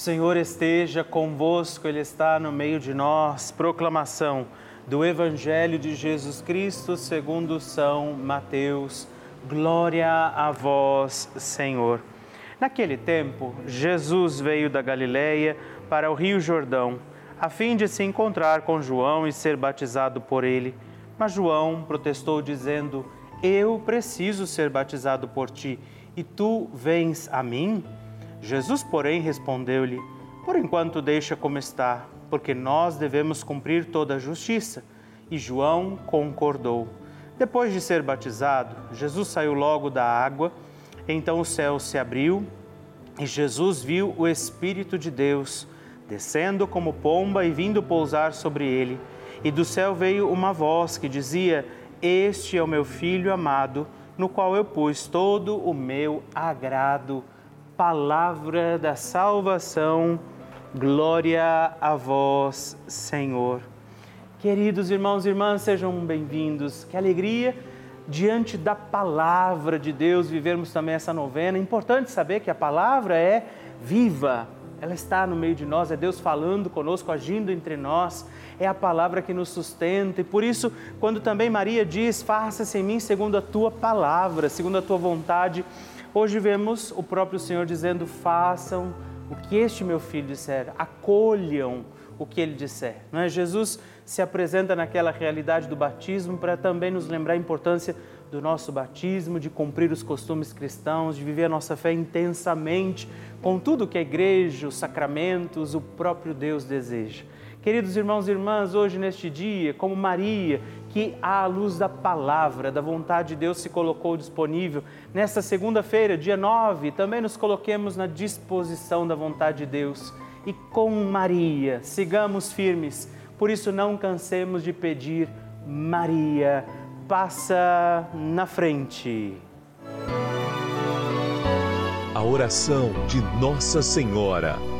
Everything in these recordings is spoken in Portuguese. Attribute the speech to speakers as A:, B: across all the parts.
A: Senhor esteja convosco, Ele está no meio de nós. Proclamação do Evangelho de Jesus Cristo segundo São Mateus. Glória a vós, Senhor. Naquele tempo, Jesus veio da Galiléia para o Rio Jordão, a fim de se encontrar com João e ser batizado por ele. Mas João protestou dizendo: Eu preciso ser batizado por ti, e tu vens a mim? Jesus, porém, respondeu-lhe: Por enquanto deixa como está, porque nós devemos cumprir toda a justiça. E João concordou. Depois de ser batizado, Jesus saiu logo da água. Então o céu se abriu e Jesus viu o Espírito de Deus descendo como pomba e vindo pousar sobre ele. E do céu veio uma voz que dizia: Este é o meu filho amado, no qual eu pus todo o meu agrado palavra da salvação. Glória a vós, Senhor. Queridos irmãos e irmãs, sejam bem-vindos. Que alegria diante da palavra de Deus vivermos também essa novena. É importante saber que a palavra é viva, ela está no meio de nós, é Deus falando conosco, agindo entre nós, é a palavra que nos sustenta. E por isso, quando também Maria diz: Faça-se em mim segundo a tua palavra, segundo a tua vontade, hoje vemos o próprio Senhor dizendo: Façam o que este meu filho disser, acolham o que ele disser. Não é? Jesus se apresenta naquela realidade do batismo para também nos lembrar a importância do nosso batismo, de cumprir os costumes cristãos, de viver a nossa fé intensamente com tudo que a igreja, os sacramentos, o próprio Deus deseja. Queridos irmãos e irmãs, hoje neste dia, como Maria, que à luz da palavra, da vontade de Deus se colocou disponível, nesta segunda-feira, dia 9, também nos coloquemos na disposição da vontade de Deus. E com Maria, sigamos firmes, por isso não cansemos de pedir, Maria, passa na frente.
B: A oração de Nossa Senhora.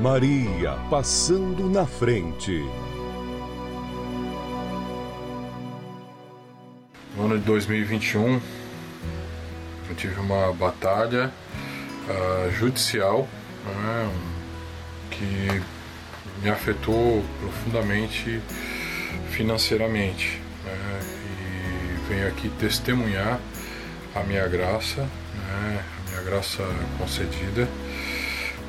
B: Maria passando na frente.
C: No ano de 2021, eu tive uma batalha uh, judicial, né, que me afetou profundamente financeiramente. Né? E venho aqui testemunhar a minha graça, né? a minha graça concedida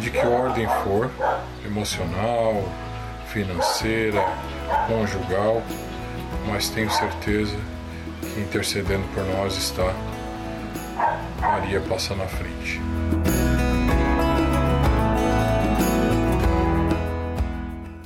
C: de que ordem for, emocional, financeira, conjugal, mas tenho certeza que intercedendo por nós está Maria passa na frente.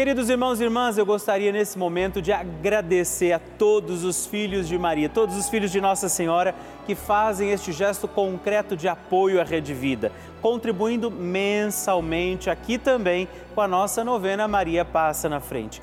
A: Queridos irmãos e irmãs, eu gostaria nesse momento de agradecer a todos os filhos de Maria, todos os filhos de Nossa Senhora que fazem este gesto concreto de apoio à Rede Vida, contribuindo mensalmente aqui também com a nossa novena Maria Passa na Frente.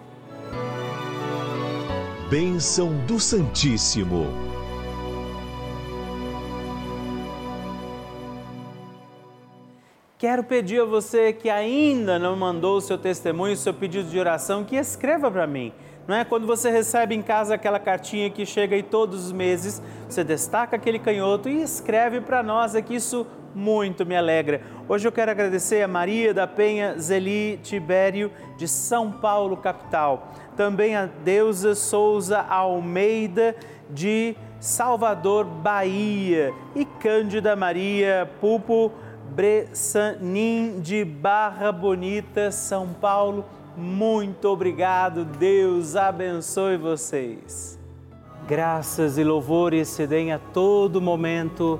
B: Bênção do Santíssimo.
A: Quero pedir a você que ainda não mandou o seu testemunho, o seu pedido de oração, que escreva para mim. Não é quando você recebe em casa aquela cartinha que chega aí todos os meses, você destaca aquele canhoto e escreve para nós, é que isso muito me alegra. Hoje eu quero agradecer a Maria da Penha Zeli Tibério de São Paulo, capital. Também a Deusa Souza Almeida de Salvador, Bahia. E Cândida Maria Pupo Bressanim de Barra Bonita, São Paulo. Muito obrigado, Deus abençoe vocês. Graças e louvores se deem a todo momento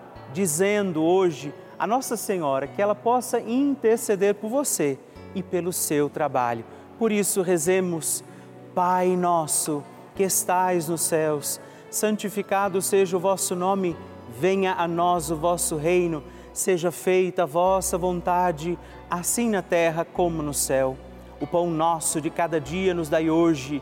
A: dizendo hoje a Nossa Senhora que ela possa interceder por você e pelo seu trabalho. Por isso, rezemos, Pai nosso que estais nos céus, santificado seja o vosso nome, venha a nós o vosso reino, seja feita a vossa vontade, assim na terra como no céu. O pão nosso de cada dia nos dai hoje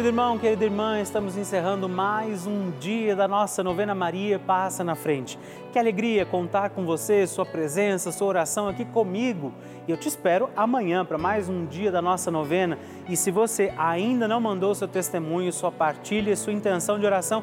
A: Querido irmão, querida irmã, estamos encerrando mais um dia da nossa novena Maria Passa na Frente. Que alegria contar com você, sua presença, sua oração aqui comigo. E eu te espero amanhã para mais um dia da nossa novena. E se você ainda não mandou seu testemunho, sua partilha, sua intenção de oração,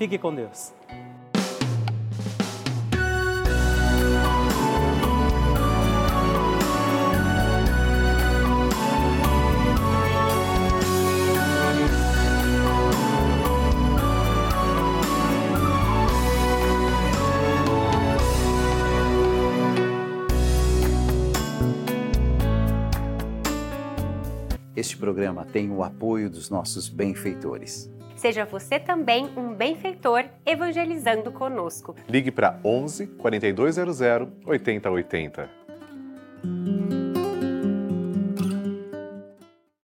A: Fique com Deus.
D: Este programa tem o apoio dos nossos benfeitores.
E: Seja você também um benfeitor evangelizando conosco.
F: Ligue para 11 4200 8080.